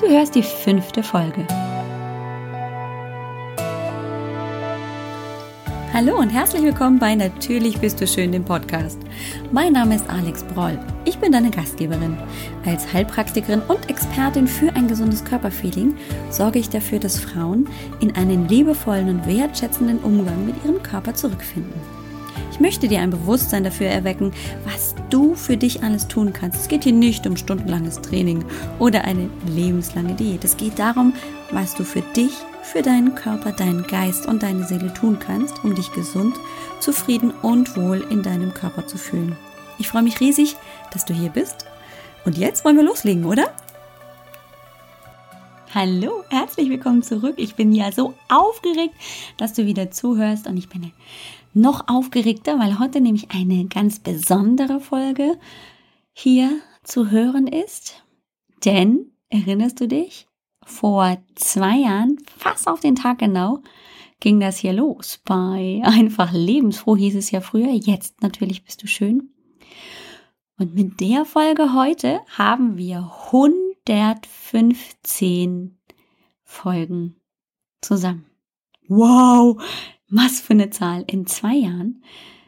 Du hörst die fünfte Folge. Hallo und herzlich willkommen bei Natürlich bist du schön, dem Podcast. Mein Name ist Alex Broll. Ich bin deine Gastgeberin. Als Heilpraktikerin und Expertin für ein gesundes Körperfeeling sorge ich dafür, dass Frauen in einen liebevollen und wertschätzenden Umgang mit ihrem Körper zurückfinden. Ich möchte dir ein Bewusstsein dafür erwecken, was du für dich alles tun kannst. Es geht hier nicht um stundenlanges Training oder eine lebenslange Diät. Es geht darum, was du für dich, für deinen Körper, deinen Geist und deine Seele tun kannst, um dich gesund, zufrieden und wohl in deinem Körper zu fühlen. Ich freue mich riesig, dass du hier bist. Und jetzt wollen wir loslegen, oder? Hallo, herzlich willkommen zurück. Ich bin ja so aufgeregt, dass du wieder zuhörst und ich bin noch aufgeregter, weil heute nämlich eine ganz besondere Folge hier zu hören ist. Denn, erinnerst du dich, vor zwei Jahren, fast auf den Tag genau, ging das hier los. Bei einfach lebensfroh hieß es ja früher, jetzt natürlich bist du schön. Und mit der Folge heute haben wir 115 Folgen zusammen. Wow, was für eine Zahl. In zwei Jahren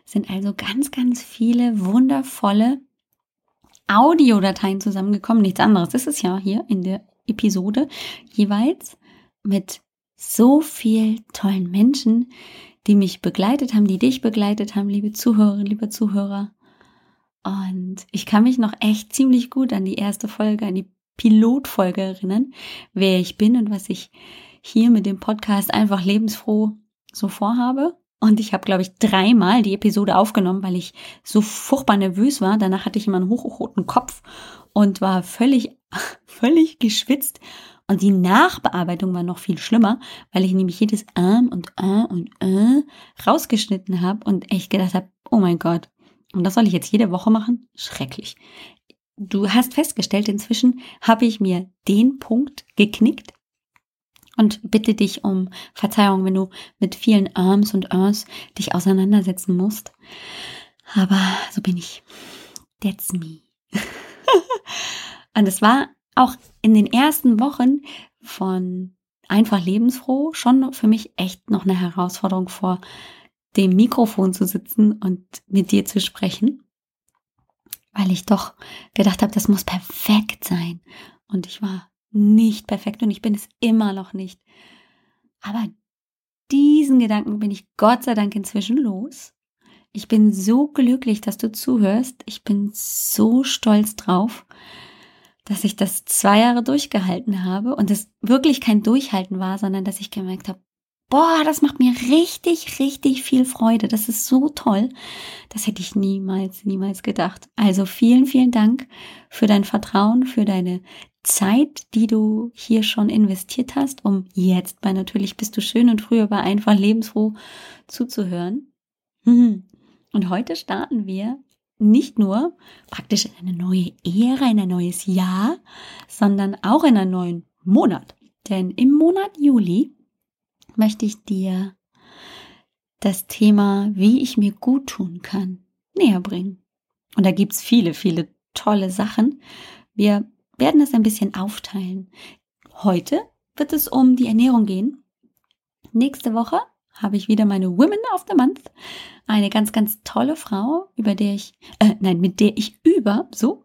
sind also ganz, ganz viele wundervolle Audiodateien zusammengekommen. Nichts anderes. Ist ja hier in der Episode jeweils mit so viel tollen Menschen, die mich begleitet haben, die dich begleitet haben, liebe Zuhörerinnen, liebe Zuhörer. Und ich kann mich noch echt ziemlich gut an die erste Folge, an die Pilotfolge erinnern, wer ich bin und was ich hier mit dem Podcast einfach lebensfroh so vorhabe. Und ich habe, glaube ich, dreimal die Episode aufgenommen, weil ich so furchtbar nervös war. Danach hatte ich immer einen hochroten Kopf und war völlig, völlig geschwitzt. Und die Nachbearbeitung war noch viel schlimmer, weil ich nämlich jedes Ähm und Äh und Äh rausgeschnitten habe und echt gedacht habe, oh mein Gott. Und das soll ich jetzt jede Woche machen? Schrecklich. Du hast festgestellt, inzwischen habe ich mir den Punkt geknickt, und bitte dich um Verzeihung, wenn du mit vielen Arms und Uns dich auseinandersetzen musst. Aber so bin ich. That's me. und es war auch in den ersten Wochen von einfach lebensfroh schon für mich echt noch eine Herausforderung vor dem Mikrofon zu sitzen und mit dir zu sprechen, weil ich doch gedacht habe, das muss perfekt sein. Und ich war nicht perfekt und ich bin es immer noch nicht. Aber diesen Gedanken bin ich Gott sei Dank inzwischen los. Ich bin so glücklich, dass du zuhörst. Ich bin so stolz drauf, dass ich das zwei Jahre durchgehalten habe und es wirklich kein Durchhalten war, sondern dass ich gemerkt habe, boah, das macht mir richtig, richtig viel Freude. Das ist so toll. Das hätte ich niemals, niemals gedacht. Also vielen, vielen Dank für dein Vertrauen, für deine Zeit, die du hier schon investiert hast, um jetzt bei Natürlich bist du schön und früher bei einfach lebensfroh zuzuhören. Und heute starten wir nicht nur praktisch in eine neue Ära, in ein neues Jahr, sondern auch in einen neuen Monat. Denn im Monat Juli möchte ich dir das Thema, wie ich mir gut tun kann, näher bringen. Und da gibt's viele, viele tolle Sachen. Wir werden es ein bisschen aufteilen. Heute wird es um die Ernährung gehen. Nächste Woche habe ich wieder meine Women of the Month. Eine ganz, ganz tolle Frau, über der ich, äh, nein, mit der ich über so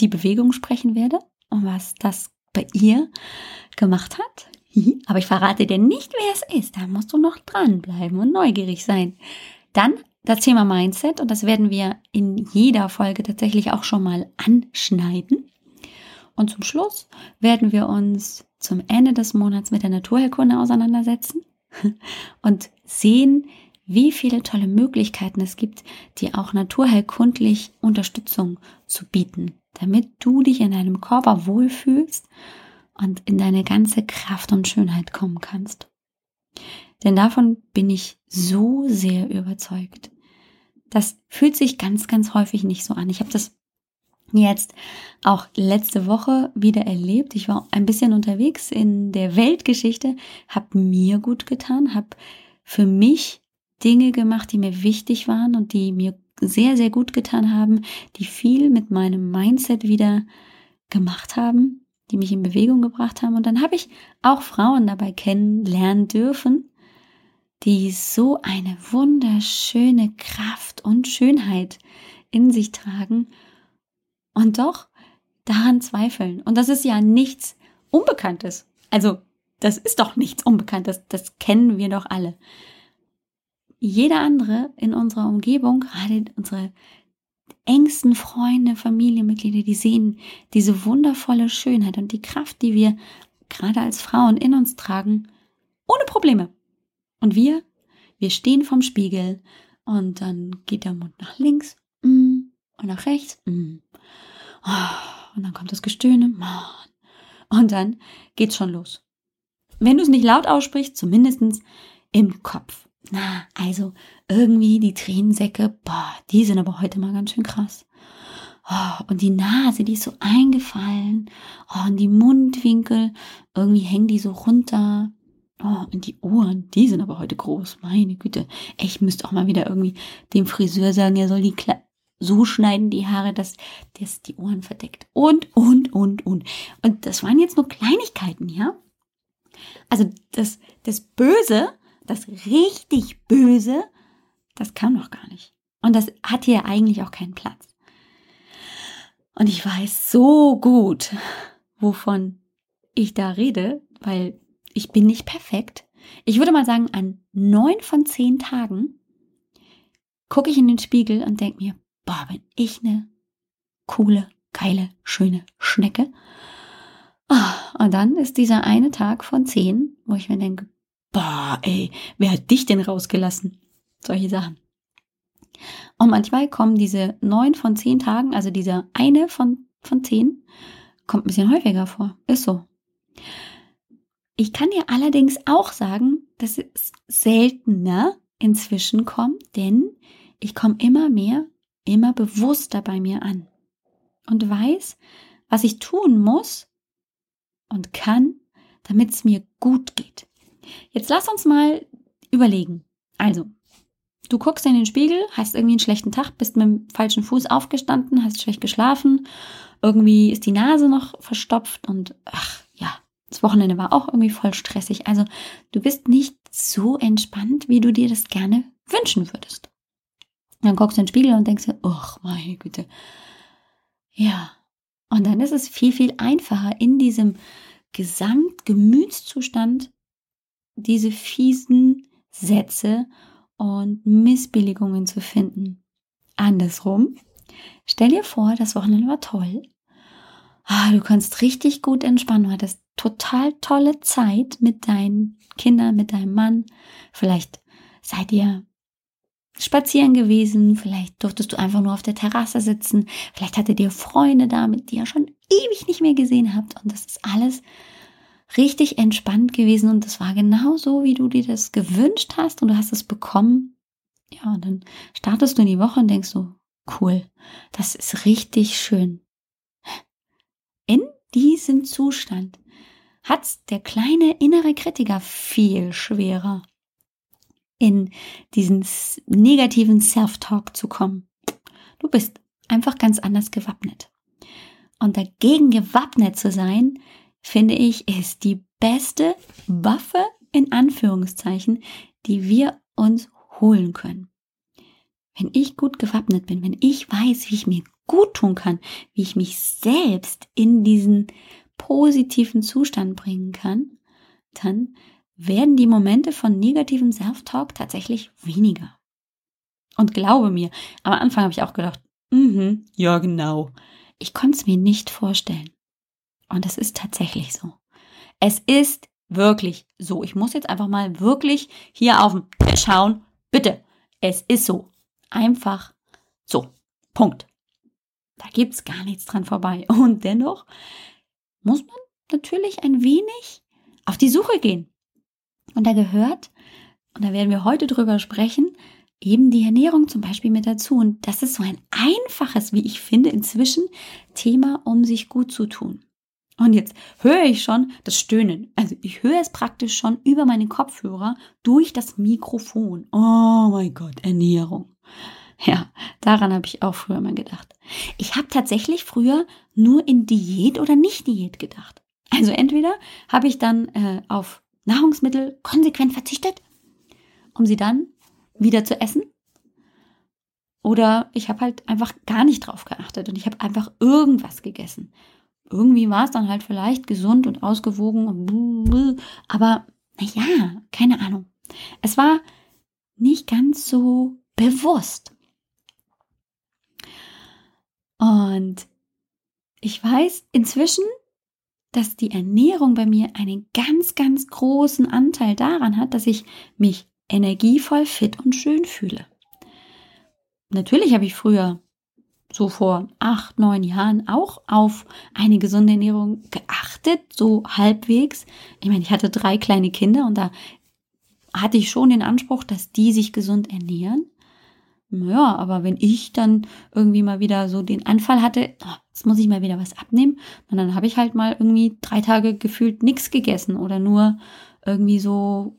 die Bewegung sprechen werde und was das bei ihr gemacht hat. Aber ich verrate dir nicht, wer es ist. Da musst du noch dranbleiben und neugierig sein. Dann das Thema Mindset und das werden wir in jeder Folge tatsächlich auch schon mal anschneiden. Und zum Schluss werden wir uns zum Ende des Monats mit der Naturheilkunde auseinandersetzen und sehen, wie viele tolle Möglichkeiten es gibt, dir auch naturheilkundlich Unterstützung zu bieten, damit du dich in deinem Körper wohlfühlst und in deine ganze Kraft und Schönheit kommen kannst. Denn davon bin ich so sehr überzeugt. Das fühlt sich ganz, ganz häufig nicht so an. Ich habe das jetzt auch letzte Woche wieder erlebt. Ich war ein bisschen unterwegs in der Weltgeschichte, habe mir gut getan, habe für mich Dinge gemacht, die mir wichtig waren und die mir sehr, sehr gut getan haben, die viel mit meinem Mindset wieder gemacht haben. Die mich in Bewegung gebracht haben. Und dann habe ich auch Frauen dabei kennenlernen dürfen, die so eine wunderschöne Kraft und Schönheit in sich tragen und doch daran zweifeln. Und das ist ja nichts Unbekanntes. Also, das ist doch nichts Unbekanntes. Das kennen wir doch alle. Jeder andere in unserer Umgebung, gerade unsere engsten Freunde, Familienmitglieder, die sehen diese wundervolle Schönheit und die Kraft, die wir gerade als Frauen in uns tragen, ohne Probleme. Und wir, wir stehen vorm Spiegel und dann geht der Mund nach links mm, und nach rechts. Mm. Oh, und dann kommt das Gestöhne. Mann. Und dann geht's schon los. Wenn du es nicht laut aussprichst, zumindest im Kopf. Na, also irgendwie die Tränensäcke, boah, die sind aber heute mal ganz schön krass. Oh, und die Nase, die ist so eingefallen. Oh, und die Mundwinkel, irgendwie hängen die so runter. Oh, und die Ohren, die sind aber heute groß. Meine Güte. Ich müsste auch mal wieder irgendwie dem Friseur sagen, er soll die Kle so schneiden, die Haare, dass das die Ohren verdeckt. Und, und, und, und. Und das waren jetzt nur Kleinigkeiten, ja? Also das, das Böse, das richtig Böse, das kam noch gar nicht. Und das hat hier eigentlich auch keinen Platz. Und ich weiß so gut, wovon ich da rede, weil ich bin nicht perfekt. Ich würde mal sagen, an neun von zehn Tagen gucke ich in den Spiegel und denke mir, boah, bin ich eine coole, geile, schöne Schnecke. Oh, und dann ist dieser eine Tag von zehn, wo ich mir denke, boah, ey, wer hat dich denn rausgelassen? Solche Sachen. Und manchmal kommen diese neun von zehn Tagen, also dieser eine von, von zehn, kommt ein bisschen häufiger vor. Ist so. Ich kann dir allerdings auch sagen, dass es seltener inzwischen kommt, denn ich komme immer mehr, immer bewusster bei mir an und weiß, was ich tun muss und kann, damit es mir gut geht. Jetzt lass uns mal überlegen. Also, du guckst in den Spiegel, hast irgendwie einen schlechten Tag, bist mit dem falschen Fuß aufgestanden, hast schlecht geschlafen, irgendwie ist die Nase noch verstopft und ach ja, das Wochenende war auch irgendwie voll stressig. Also, du bist nicht so entspannt, wie du dir das gerne wünschen würdest. Dann guckst du in den Spiegel und denkst dir, ach meine Güte. Ja. Und dann ist es viel, viel einfacher, in diesem Gesamtgemütszustand diese fiesen Sätze und Missbilligungen zu finden. Andersrum, stell dir vor, das Wochenende war toll. Ah, du kannst richtig gut entspannen, du hattest total tolle Zeit mit deinen Kindern, mit deinem Mann. Vielleicht seid ihr spazieren gewesen, vielleicht durftest du einfach nur auf der Terrasse sitzen, vielleicht hattet ihr Freunde da, mit die ihr schon ewig nicht mehr gesehen habt und das ist alles richtig entspannt gewesen und das war genau so, wie du dir das gewünscht hast und du hast es bekommen. Ja, und dann startest du in die Woche und denkst so, cool, das ist richtig schön. In diesem Zustand hat's der kleine innere Kritiker viel schwerer, in diesen negativen Self-Talk zu kommen. Du bist einfach ganz anders gewappnet. Und dagegen gewappnet zu sein, finde ich, ist die beste Waffe in Anführungszeichen, die wir uns holen können. Wenn ich gut gewappnet bin, wenn ich weiß, wie ich mir gut tun kann, wie ich mich selbst in diesen positiven Zustand bringen kann, dann werden die Momente von negativem Self-Talk tatsächlich weniger. Und glaube mir, am Anfang habe ich auch gedacht, mhm, ja genau. Ich konnte es mir nicht vorstellen. Und es ist tatsächlich so. Es ist wirklich so. Ich muss jetzt einfach mal wirklich hier auf den Tisch schauen. Bitte. Es ist so. Einfach so. Punkt. Da gibt es gar nichts dran vorbei. Und dennoch muss man natürlich ein wenig auf die Suche gehen. Und da gehört, und da werden wir heute drüber sprechen, eben die Ernährung zum Beispiel mit dazu. Und das ist so ein einfaches, wie ich finde, inzwischen Thema, um sich gut zu tun. Und jetzt höre ich schon das Stöhnen. Also ich höre es praktisch schon über meine Kopfhörer durch das Mikrofon. Oh mein Gott, Ernährung. Ja, daran habe ich auch früher mal gedacht. Ich habe tatsächlich früher nur in Diät oder nicht Diät gedacht. Also entweder habe ich dann äh, auf Nahrungsmittel konsequent verzichtet, um sie dann wieder zu essen. Oder ich habe halt einfach gar nicht drauf geachtet und ich habe einfach irgendwas gegessen. Irgendwie war es dann halt vielleicht gesund und ausgewogen, aber naja, keine Ahnung. Es war nicht ganz so bewusst. Und ich weiß inzwischen, dass die Ernährung bei mir einen ganz, ganz großen Anteil daran hat, dass ich mich energievoll, fit und schön fühle. Natürlich habe ich früher, so vor acht, neun Jahren, auch auf eine gesunde Ernährung geachtet, so halbwegs. Ich meine, ich hatte drei kleine Kinder und da hatte ich schon den Anspruch, dass die sich gesund ernähren. Ja, aber wenn ich dann irgendwie mal wieder so den Anfall hatte, oh, jetzt muss ich mal wieder was abnehmen, und dann habe ich halt mal irgendwie drei Tage gefühlt nichts gegessen oder nur irgendwie so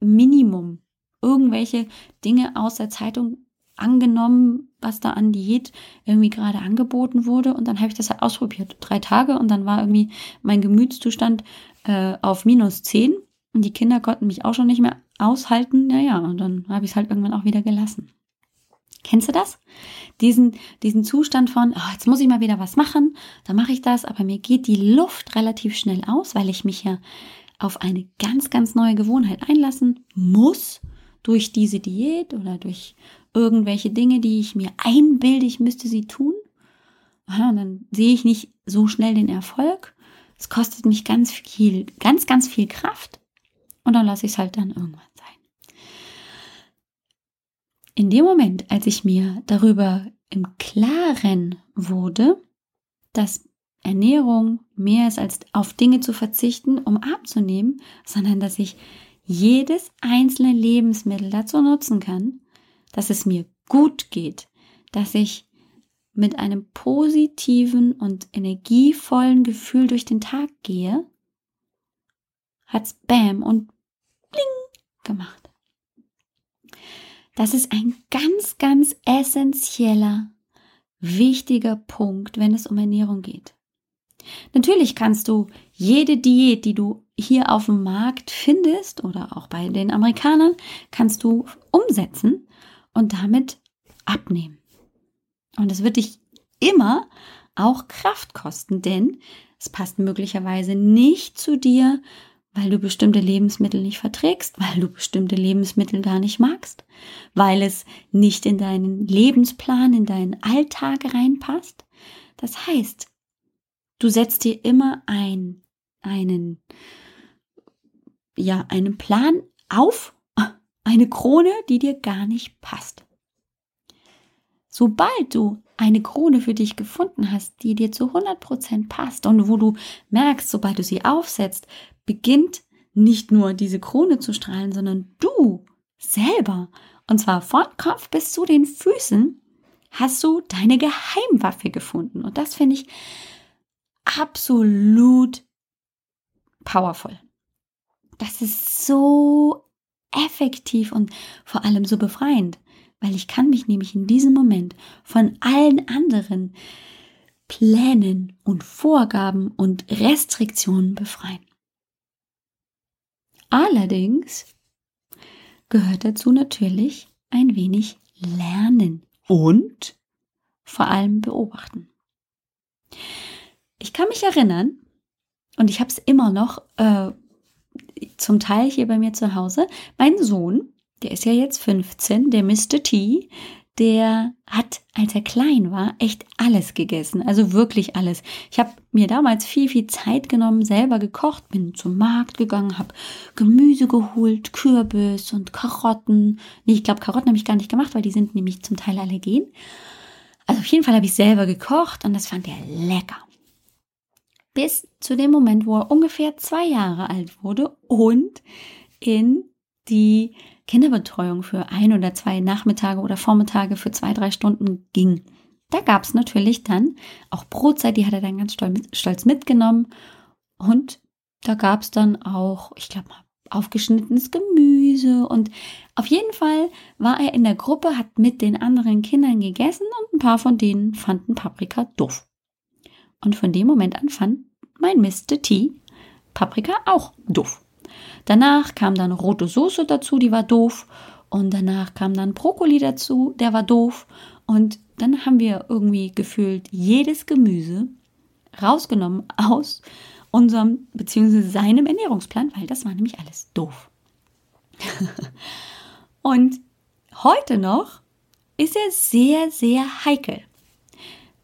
Minimum irgendwelche Dinge aus der Zeitung angenommen, was da an Diät irgendwie gerade angeboten wurde. Und dann habe ich das halt ausprobiert. Drei Tage und dann war irgendwie mein Gemütszustand äh, auf minus zehn. Und die Kinder konnten mich auch schon nicht mehr aushalten. Naja, und dann habe ich es halt irgendwann auch wieder gelassen. Kennst du das? Diesen, diesen Zustand von, oh, jetzt muss ich mal wieder was machen, dann mache ich das, aber mir geht die Luft relativ schnell aus, weil ich mich ja auf eine ganz, ganz neue Gewohnheit einlassen muss durch diese Diät oder durch irgendwelche Dinge, die ich mir einbilde, ich müsste sie tun. Und dann sehe ich nicht so schnell den Erfolg. Es kostet mich ganz viel, ganz, ganz viel Kraft. Und dann lasse ich es halt dann irgendwann sein. In dem Moment, als ich mir darüber im Klaren wurde, dass Ernährung mehr ist als auf Dinge zu verzichten, um abzunehmen, sondern dass ich jedes einzelne Lebensmittel dazu nutzen kann, dass es mir gut geht, dass ich mit einem positiven und energievollen Gefühl durch den Tag gehe, hat's Bam und Bling gemacht. Das ist ein ganz, ganz essentieller, wichtiger Punkt, wenn es um Ernährung geht. Natürlich kannst du jede Diät, die du hier auf dem Markt findest oder auch bei den Amerikanern, kannst du umsetzen und damit abnehmen. Und es wird dich immer auch Kraft kosten, denn es passt möglicherweise nicht zu dir, weil du bestimmte Lebensmittel nicht verträgst, weil du bestimmte Lebensmittel gar nicht magst, weil es nicht in deinen Lebensplan, in deinen Alltag reinpasst. Das heißt, du setzt dir immer ein, einen, ja, einen Plan auf, eine Krone, die dir gar nicht passt. Sobald du eine Krone für dich gefunden hast, die dir zu 100% passt und wo du merkst, sobald du sie aufsetzt, beginnt nicht nur diese Krone zu strahlen, sondern du selber, und zwar von Kopf bis zu den Füßen, hast du deine Geheimwaffe gefunden. Und das finde ich absolut powerful. Das ist so effektiv und vor allem so befreiend, weil ich kann mich nämlich in diesem Moment von allen anderen Plänen und Vorgaben und Restriktionen befreien. Allerdings gehört dazu natürlich ein wenig Lernen und vor allem beobachten. Ich kann mich erinnern, und ich habe es immer noch äh, zum Teil hier bei mir zu Hause. Mein Sohn, der ist ja jetzt 15, der Mr. T, der hat, als er klein war, echt alles gegessen. Also wirklich alles. Ich habe mir damals viel, viel Zeit genommen, selber gekocht, bin zum Markt gegangen, habe Gemüse geholt, Kürbis und Karotten. Nee, ich glaube, Karotten habe ich gar nicht gemacht, weil die sind nämlich zum Teil allergen. Also auf jeden Fall habe ich selber gekocht und das fand er lecker bis zu dem Moment, wo er ungefähr zwei Jahre alt wurde und in die Kinderbetreuung für ein oder zwei Nachmittage oder Vormittage für zwei, drei Stunden ging. Da gab es natürlich dann auch Brotzeit, die hat er dann ganz stolz mitgenommen. Und da gab es dann auch, ich glaube mal, aufgeschnittenes Gemüse. Und auf jeden Fall war er in der Gruppe, hat mit den anderen Kindern gegessen und ein paar von denen fanden Paprika doof. Und von dem Moment an fand mein Mr. T, Paprika auch doof. Danach kam dann rote Soße dazu, die war doof. Und danach kam dann Brokkoli dazu, der war doof. Und dann haben wir irgendwie gefühlt jedes Gemüse rausgenommen aus unserem bzw. seinem Ernährungsplan, weil das war nämlich alles doof. und heute noch ist er sehr, sehr heikel.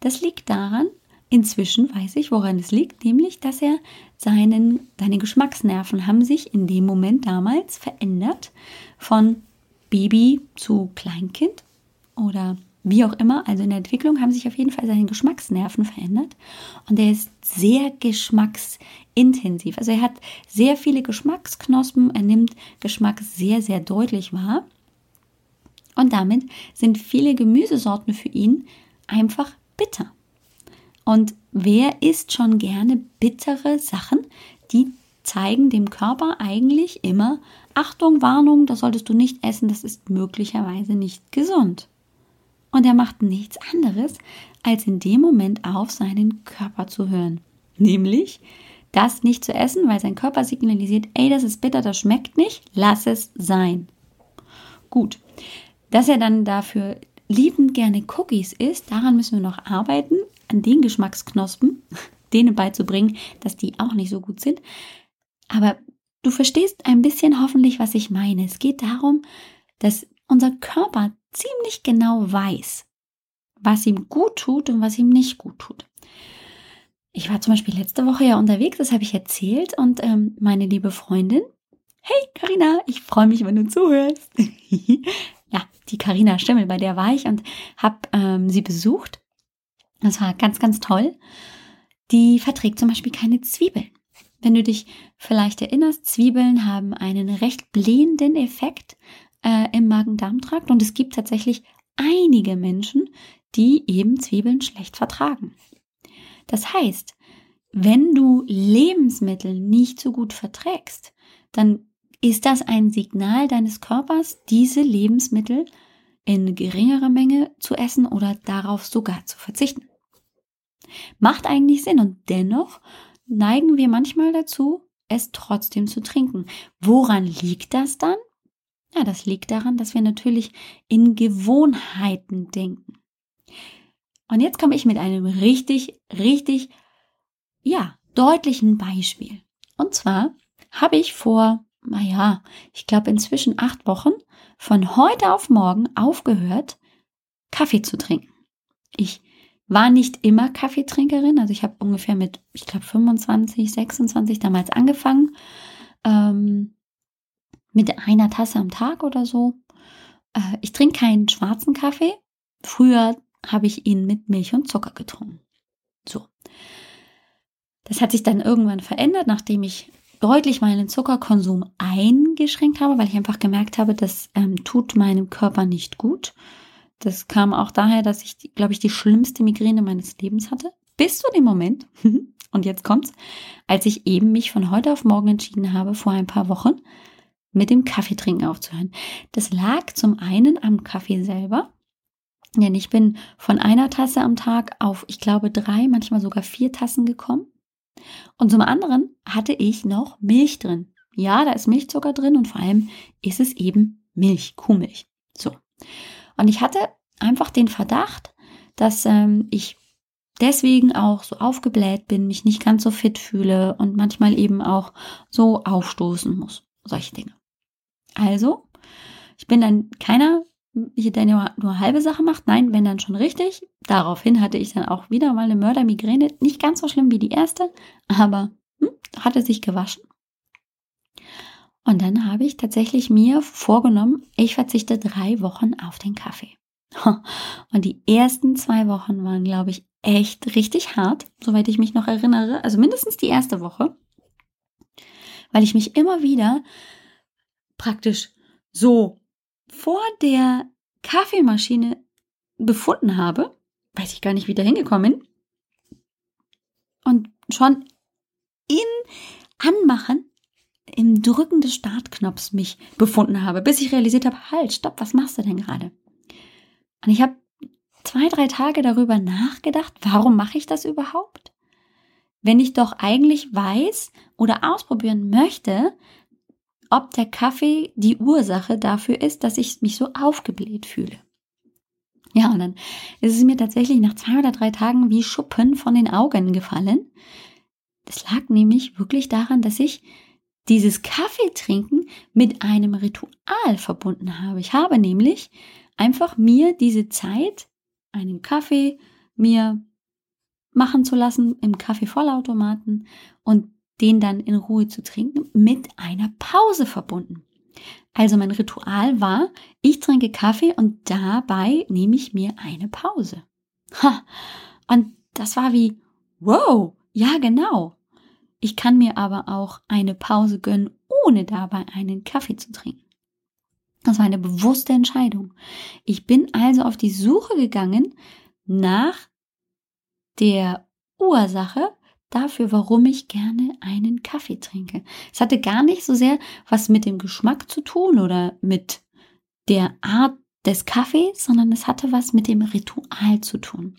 Das liegt daran, inzwischen weiß ich, woran es liegt, nämlich, dass er seinen, seine Geschmacksnerven haben sich in dem Moment damals verändert. Von Baby zu Kleinkind oder wie auch immer, also in der Entwicklung haben sich auf jeden Fall seine Geschmacksnerven verändert. Und er ist sehr geschmacksintensiv. Also er hat sehr viele Geschmacksknospen, er nimmt Geschmack sehr, sehr deutlich wahr. Und damit sind viele Gemüsesorten für ihn einfach bitter. Und wer isst schon gerne bittere Sachen, die zeigen dem Körper eigentlich immer, Achtung, Warnung, das solltest du nicht essen, das ist möglicherweise nicht gesund. Und er macht nichts anderes, als in dem Moment auf seinen Körper zu hören. Nämlich, das nicht zu essen, weil sein Körper signalisiert, ey, das ist bitter, das schmeckt nicht, lass es sein. Gut, dass er dann dafür liebend gerne Cookies isst, daran müssen wir noch arbeiten, an den Geschmacksknospen, denen beizubringen, dass die auch nicht so gut sind. Aber du verstehst ein bisschen hoffentlich, was ich meine. Es geht darum, dass unser Körper ziemlich genau weiß, was ihm gut tut und was ihm nicht gut tut. Ich war zum Beispiel letzte Woche ja unterwegs, das habe ich erzählt, und ähm, meine liebe Freundin, hey Karina, ich freue mich, wenn du zuhörst. ja, die Karina Stimmel, bei der war ich und habe ähm, sie besucht. Das war ganz, ganz toll. Die verträgt zum Beispiel keine Zwiebeln. Wenn du dich vielleicht erinnerst, Zwiebeln haben einen recht blähenden Effekt äh, im Magen-Darm-Trakt und es gibt tatsächlich einige Menschen, die eben Zwiebeln schlecht vertragen. Das heißt, wenn du Lebensmittel nicht so gut verträgst, dann ist das ein Signal deines Körpers, diese Lebensmittel in geringerer Menge zu essen oder darauf sogar zu verzichten. Macht eigentlich Sinn und dennoch neigen wir manchmal dazu, es trotzdem zu trinken. Woran liegt das dann? Ja, das liegt daran, dass wir natürlich in Gewohnheiten denken. Und jetzt komme ich mit einem richtig, richtig, ja, deutlichen Beispiel. Und zwar habe ich vor, naja, ich glaube inzwischen acht Wochen von heute auf morgen aufgehört, Kaffee zu trinken. Ich war nicht immer Kaffeetrinkerin, also ich habe ungefähr mit, ich glaube, 25, 26 damals angefangen. Ähm, mit einer Tasse am Tag oder so. Äh, ich trinke keinen schwarzen Kaffee. Früher habe ich ihn mit Milch und Zucker getrunken. So. Das hat sich dann irgendwann verändert, nachdem ich deutlich meinen Zuckerkonsum eingeschränkt habe, weil ich einfach gemerkt habe, das ähm, tut meinem Körper nicht gut. Das kam auch daher, dass ich, glaube ich, die schlimmste Migräne meines Lebens hatte. Bis zu dem Moment, und jetzt kommt's, als ich eben mich von heute auf morgen entschieden habe, vor ein paar Wochen, mit dem Kaffeetrinken aufzuhören. Das lag zum einen am Kaffee selber, denn ich bin von einer Tasse am Tag auf, ich glaube, drei, manchmal sogar vier Tassen gekommen. Und zum anderen hatte ich noch Milch drin. Ja, da ist Milchzucker drin und vor allem ist es eben Milch, Kuhmilch. So. Und ich hatte einfach den Verdacht, dass ähm, ich deswegen auch so aufgebläht bin, mich nicht ganz so fit fühle und manchmal eben auch so aufstoßen muss. Solche Dinge. Also, ich bin dann keiner, der nur, nur halbe Sache macht. Nein, wenn dann schon richtig. Daraufhin hatte ich dann auch wieder mal eine Mördermigräne. Nicht ganz so schlimm wie die erste, aber hm, hatte sich gewaschen. Und dann habe ich tatsächlich mir vorgenommen, ich verzichte drei Wochen auf den Kaffee. Und die ersten zwei Wochen waren, glaube ich, echt richtig hart, soweit ich mich noch erinnere. Also mindestens die erste Woche, weil ich mich immer wieder praktisch so vor der Kaffeemaschine befunden habe, weiß ich gar nicht, wie da hingekommen bin, und schon im Anmachen, im Drücken des Startknopfs mich befunden habe, bis ich realisiert habe, halt, stopp, was machst du denn gerade? Und ich habe zwei, drei Tage darüber nachgedacht, warum mache ich das überhaupt? wenn ich doch eigentlich weiß oder ausprobieren möchte, ob der Kaffee die Ursache dafür ist, dass ich mich so aufgebläht fühle. Ja, und dann ist es mir tatsächlich nach zwei oder drei Tagen wie Schuppen von den Augen gefallen. Das lag nämlich wirklich daran, dass ich dieses Kaffeetrinken mit einem Ritual verbunden habe. Ich habe nämlich einfach mir diese Zeit, einen Kaffee mir machen zu lassen im Kaffeevollautomaten und den dann in Ruhe zu trinken, mit einer Pause verbunden. Also mein Ritual war, ich trinke Kaffee und dabei nehme ich mir eine Pause. Ha, und das war wie, wow, ja genau. Ich kann mir aber auch eine Pause gönnen, ohne dabei einen Kaffee zu trinken. Das war eine bewusste Entscheidung. Ich bin also auf die Suche gegangen nach der Ursache dafür, warum ich gerne einen Kaffee trinke. Es hatte gar nicht so sehr was mit dem Geschmack zu tun oder mit der Art des Kaffees, sondern es hatte was mit dem Ritual zu tun.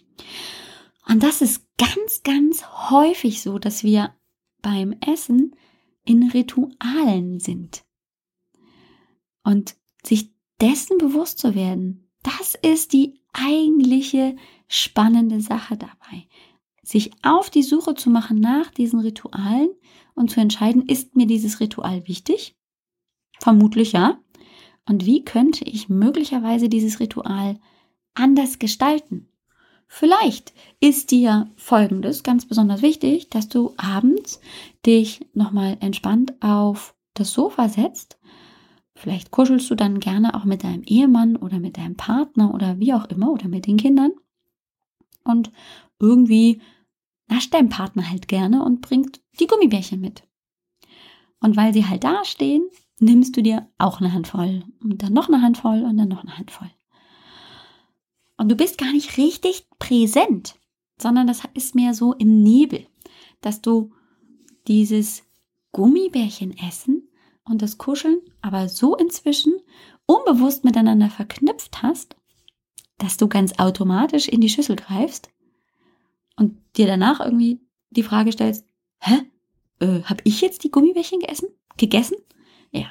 Und das ist ganz, ganz häufig so, dass wir beim Essen in Ritualen sind. Und sich dessen bewusst zu werden, das ist die eigentliche spannende Sache dabei. Sich auf die Suche zu machen nach diesen Ritualen und zu entscheiden, ist mir dieses Ritual wichtig? Vermutlich ja. Und wie könnte ich möglicherweise dieses Ritual anders gestalten? Vielleicht ist dir Folgendes ganz besonders wichtig, dass du abends dich nochmal entspannt auf das Sofa setzt. Vielleicht kuschelst du dann gerne auch mit deinem Ehemann oder mit deinem Partner oder wie auch immer oder mit den Kindern. Und irgendwie nascht dein Partner halt gerne und bringt die Gummibärchen mit. Und weil sie halt da stehen, nimmst du dir auch eine Handvoll und dann noch eine Handvoll und dann noch eine Handvoll. Und du bist gar nicht richtig präsent, sondern das ist mehr so im Nebel, dass du dieses Gummibärchen essen und das Kuscheln aber so inzwischen unbewusst miteinander verknüpft hast, dass du ganz automatisch in die Schüssel greifst und dir danach irgendwie die Frage stellst, hä? Äh, hab ich jetzt die Gummibärchen gegessen? Gegessen? Ja.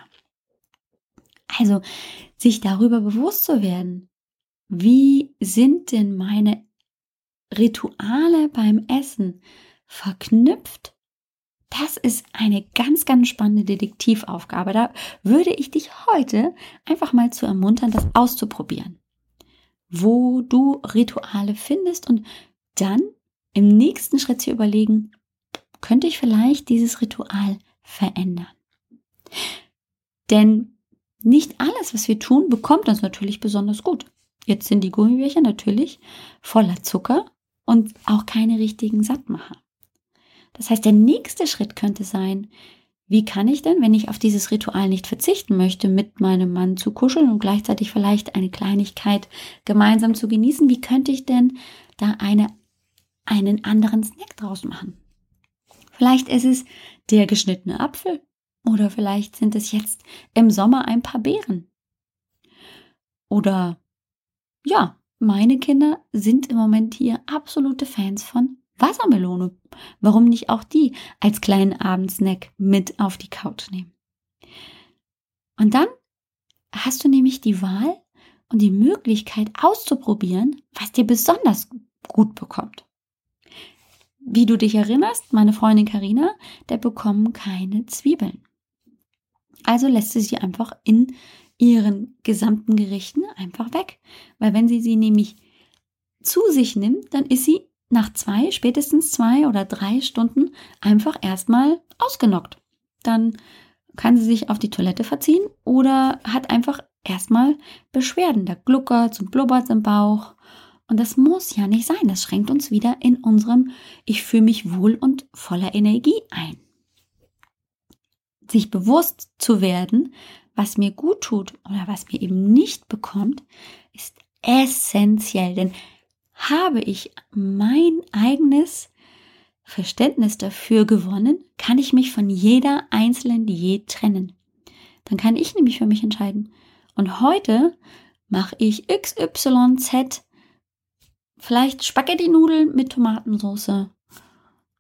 Also, sich darüber bewusst zu werden, wie sind denn meine Rituale beim Essen verknüpft? Das ist eine ganz, ganz spannende Detektivaufgabe. Da würde ich dich heute einfach mal zu ermuntern, das auszuprobieren. Wo du Rituale findest und dann im nächsten Schritt zu überlegen, könnte ich vielleicht dieses Ritual verändern? Denn nicht alles, was wir tun, bekommt uns natürlich besonders gut. Jetzt sind die Gummibärchen natürlich voller Zucker und auch keine richtigen Sattmacher. Das heißt, der nächste Schritt könnte sein, wie kann ich denn, wenn ich auf dieses Ritual nicht verzichten möchte, mit meinem Mann zu kuscheln und gleichzeitig vielleicht eine Kleinigkeit gemeinsam zu genießen, wie könnte ich denn da eine, einen anderen Snack draus machen? Vielleicht ist es der geschnittene Apfel oder vielleicht sind es jetzt im Sommer ein paar Beeren. Oder ja, meine Kinder sind im Moment hier absolute Fans von Wassermelone. Warum nicht auch die als kleinen Abendsnack mit auf die Couch nehmen? Und dann hast du nämlich die Wahl und die Möglichkeit auszuprobieren, was dir besonders gut bekommt. Wie du dich erinnerst, meine Freundin Karina, der bekommen keine Zwiebeln. Also lässt sie sie einfach in ihren gesamten Gerichten einfach weg. Weil wenn sie sie nämlich zu sich nimmt, dann ist sie nach zwei, spätestens zwei oder drei Stunden einfach erstmal ausgenockt. Dann kann sie sich auf die Toilette verziehen oder hat einfach erstmal Beschwerden. Da gluckert und blubbert im Bauch. Und das muss ja nicht sein. Das schränkt uns wieder in unserem Ich fühle mich wohl und voller Energie ein. Sich bewusst zu werden, was mir gut tut oder was mir eben nicht bekommt, ist essentiell. Denn habe ich mein eigenes Verständnis dafür gewonnen, kann ich mich von jeder einzelnen Diät trennen. Dann kann ich nämlich für mich entscheiden. Und heute mache ich XYZ, vielleicht Spaghetti-Nudeln mit Tomatensauce.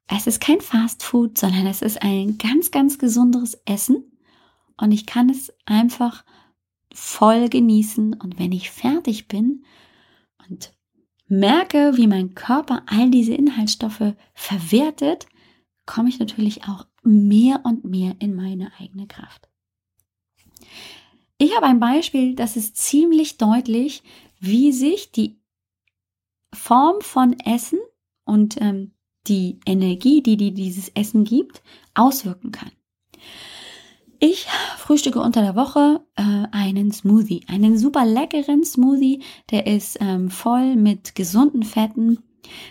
Es ist kein Fast Food, sondern es ist ein ganz, ganz gesundes Essen. Und ich kann es einfach voll genießen. Und wenn ich fertig bin und merke, wie mein Körper all diese Inhaltsstoffe verwertet, komme ich natürlich auch mehr und mehr in meine eigene Kraft. Ich habe ein Beispiel, das ist ziemlich deutlich, wie sich die Form von Essen und ähm, die Energie, die, die dieses Essen gibt, auswirken kann. Ich frühstücke unter der Woche äh, einen Smoothie, einen super leckeren Smoothie, der ist ähm, voll mit gesunden Fetten,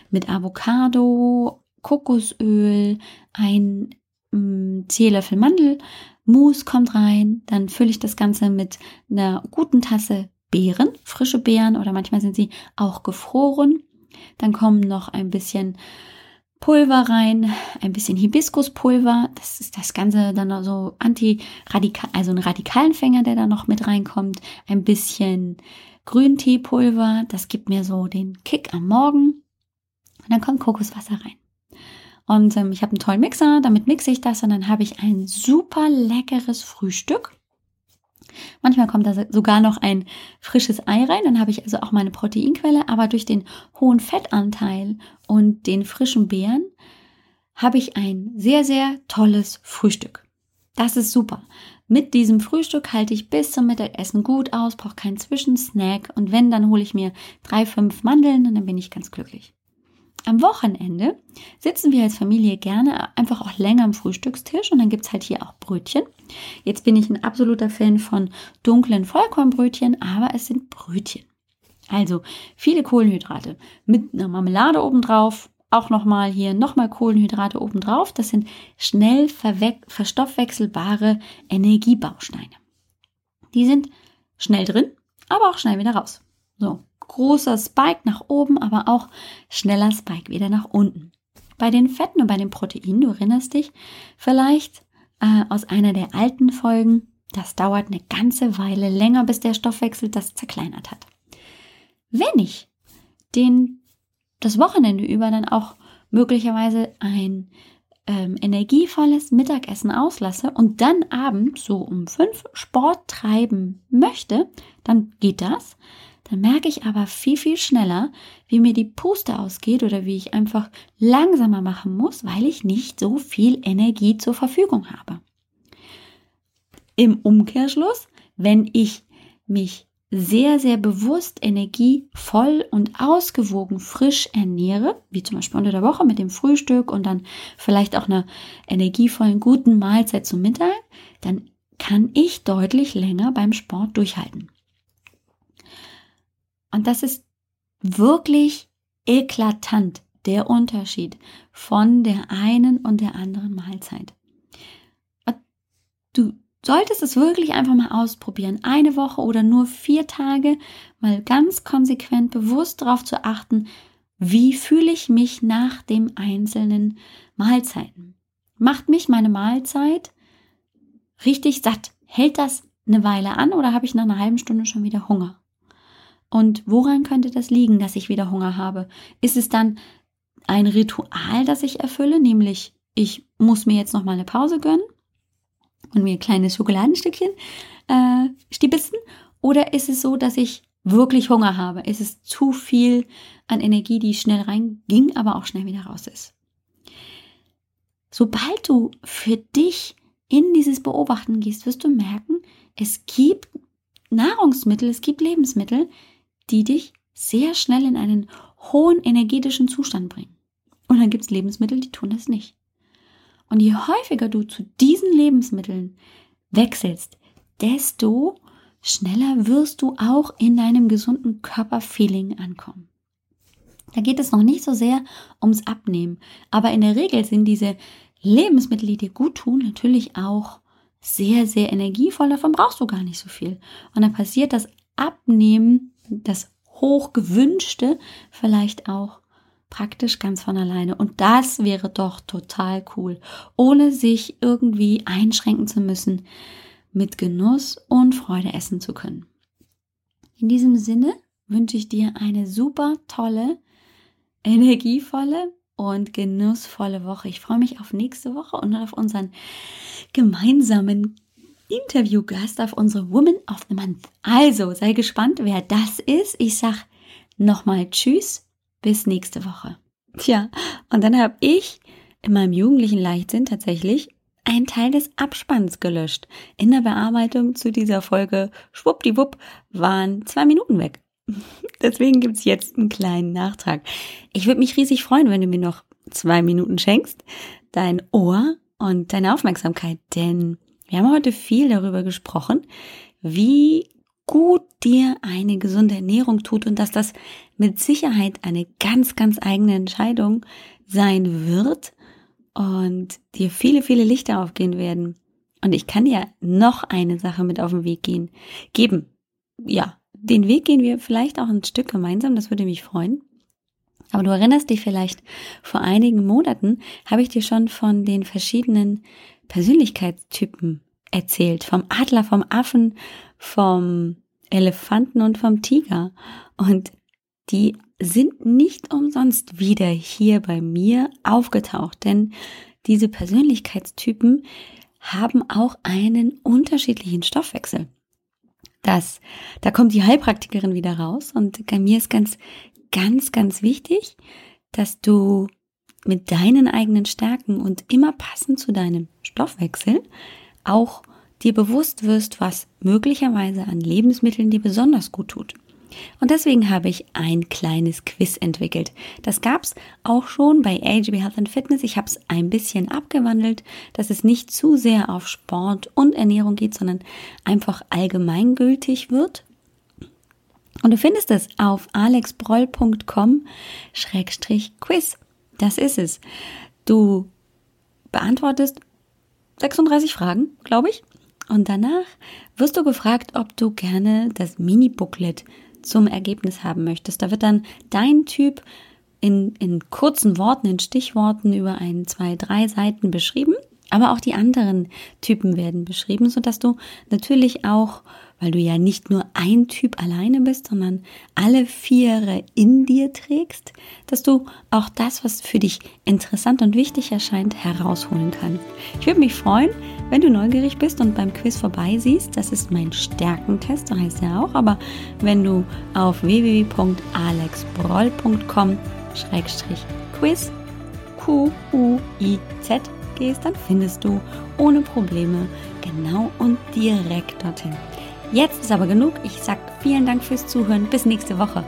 mit Avocado, Kokosöl, ein ähm, Teelöffel Mandelmus kommt rein, dann fülle ich das Ganze mit einer guten Tasse Beeren, frische Beeren oder manchmal sind sie auch gefroren. Dann kommen noch ein bisschen Pulver rein, ein bisschen Hibiskuspulver. Das ist das Ganze dann so anti-radikal, also ein Radikalenfänger, der da noch mit reinkommt. Ein bisschen Grünteepulver. Das gibt mir so den Kick am Morgen. Und dann kommt Kokoswasser rein. Und ähm, ich habe einen tollen Mixer, damit mixe ich das und dann habe ich ein super leckeres Frühstück. Manchmal kommt da sogar noch ein frisches Ei rein, dann habe ich also auch meine Proteinquelle, aber durch den hohen Fettanteil und den frischen Beeren habe ich ein sehr, sehr tolles Frühstück. Das ist super. Mit diesem Frühstück halte ich bis zum Mittagessen gut aus, brauche keinen Zwischensnack und wenn, dann hole ich mir drei, fünf Mandeln und dann bin ich ganz glücklich. Am Wochenende sitzen wir als Familie gerne einfach auch länger am Frühstückstisch und dann gibt es halt hier auch Brötchen. Jetzt bin ich ein absoluter Fan von dunklen Vollkornbrötchen, aber es sind Brötchen. Also viele Kohlenhydrate mit einer Marmelade obendrauf, auch nochmal hier nochmal Kohlenhydrate obendrauf. Das sind schnell verstoffwechselbare Energiebausteine. Die sind schnell drin, aber auch schnell wieder raus. So, großer Spike nach oben, aber auch schneller Spike wieder nach unten. Bei den Fetten und bei den Proteinen, du erinnerst dich vielleicht äh, aus einer der alten Folgen, das dauert eine ganze Weile länger, bis der Stoffwechsel das zerkleinert hat. Wenn ich den, das Wochenende über dann auch möglicherweise ein ähm, energievolles Mittagessen auslasse und dann abends so um fünf Sport treiben möchte, dann geht das. Dann merke ich aber viel, viel schneller, wie mir die Puste ausgeht oder wie ich einfach langsamer machen muss, weil ich nicht so viel Energie zur Verfügung habe. Im Umkehrschluss, wenn ich mich sehr, sehr bewusst energievoll und ausgewogen frisch ernähre, wie zum Beispiel unter der Woche mit dem Frühstück und dann vielleicht auch einer energievollen, guten Mahlzeit zum Mittag, dann kann ich deutlich länger beim Sport durchhalten. Und das ist wirklich eklatant, der Unterschied von der einen und der anderen Mahlzeit. Du solltest es wirklich einfach mal ausprobieren. Eine Woche oder nur vier Tage mal ganz konsequent bewusst darauf zu achten, wie fühle ich mich nach dem einzelnen Mahlzeiten. Macht mich meine Mahlzeit richtig satt? Hält das eine Weile an oder habe ich nach einer halben Stunde schon wieder Hunger? Und woran könnte das liegen, dass ich wieder Hunger habe? Ist es dann ein Ritual, das ich erfülle, nämlich ich muss mir jetzt noch mal eine Pause gönnen und mir ein kleines Schokoladenstückchen äh, stibitzen? Oder ist es so, dass ich wirklich Hunger habe? Ist es zu viel an Energie, die schnell reinging, aber auch schnell wieder raus ist? Sobald du für dich in dieses Beobachten gehst, wirst du merken, es gibt Nahrungsmittel, es gibt Lebensmittel, die dich sehr schnell in einen hohen energetischen Zustand bringen. Und dann gibt es Lebensmittel, die tun das nicht. Und je häufiger du zu diesen Lebensmitteln wechselst, desto schneller wirst du auch in deinem gesunden Körperfeeling ankommen. Da geht es noch nicht so sehr ums Abnehmen, aber in der Regel sind diese Lebensmittel, die dir gut tun, natürlich auch sehr, sehr energievoll. Davon brauchst du gar nicht so viel. Und dann passiert das Abnehmen das hochgewünschte vielleicht auch praktisch ganz von alleine. Und das wäre doch total cool, ohne sich irgendwie einschränken zu müssen, mit Genuss und Freude essen zu können. In diesem Sinne wünsche ich dir eine super tolle, energievolle und genussvolle Woche. Ich freue mich auf nächste Woche und auf unseren gemeinsamen Interviewgast, auf unsere Woman of the Month. Also sei gespannt, wer das ist. Ich sag nochmal Tschüss, bis nächste Woche. Tja, und dann habe ich in meinem jugendlichen Leichtsinn tatsächlich einen Teil des Abspanns gelöscht. In der Bearbeitung zu dieser Folge, schwuppdiwupp, waren zwei Minuten weg. Deswegen gibt's jetzt einen kleinen Nachtrag. Ich würde mich riesig freuen, wenn du mir noch zwei Minuten schenkst, dein Ohr und deine Aufmerksamkeit, denn wir haben heute viel darüber gesprochen, wie gut dir eine gesunde Ernährung tut und dass das mit Sicherheit eine ganz, ganz eigene Entscheidung sein wird und dir viele, viele Lichter aufgehen werden. Und ich kann dir noch eine Sache mit auf den Weg gehen, geben. Ja, den Weg gehen wir vielleicht auch ein Stück gemeinsam, das würde mich freuen. Aber du erinnerst dich vielleicht, vor einigen Monaten habe ich dir schon von den verschiedenen Persönlichkeitstypen erzählt. Vom Adler, vom Affen, vom Elefanten und vom Tiger. Und die sind nicht umsonst wieder hier bei mir aufgetaucht, denn diese Persönlichkeitstypen haben auch einen unterschiedlichen Stoffwechsel. Das, da kommt die Heilpraktikerin wieder raus und bei mir ist ganz, ganz, ganz wichtig, dass du mit deinen eigenen Stärken und immer passend zu deinem Stoffwechsel auch dir bewusst wirst, was möglicherweise an Lebensmitteln dir besonders gut tut. Und deswegen habe ich ein kleines Quiz entwickelt. Das gab es auch schon bei AGB Health and Fitness. Ich habe es ein bisschen abgewandelt, dass es nicht zu sehr auf Sport und Ernährung geht, sondern einfach allgemeingültig wird. Und du findest es auf alexbroll.com-quiz. Das ist es. Du beantwortest 36 Fragen, glaube ich. Und danach wirst du gefragt, ob du gerne das Mini-Booklet zum Ergebnis haben möchtest. Da wird dann dein Typ in, in kurzen Worten, in Stichworten über ein, zwei, drei Seiten beschrieben. Aber auch die anderen Typen werden beschrieben, sodass du natürlich auch, weil du ja nicht nur ein Typ alleine bist, sondern alle Viere in dir trägst, dass du auch das, was für dich interessant und wichtig erscheint, herausholen kannst. Ich würde mich freuen, wenn du neugierig bist und beim Quiz vorbeisiehst. Das ist mein Stärkentest, so heißt er auch. Aber wenn du auf www.alexbroll.com-quiz Q-U-I-Z gehst, dann findest du ohne Probleme genau und direkt dorthin. Jetzt ist aber genug. Ich sage vielen Dank fürs Zuhören. Bis nächste Woche.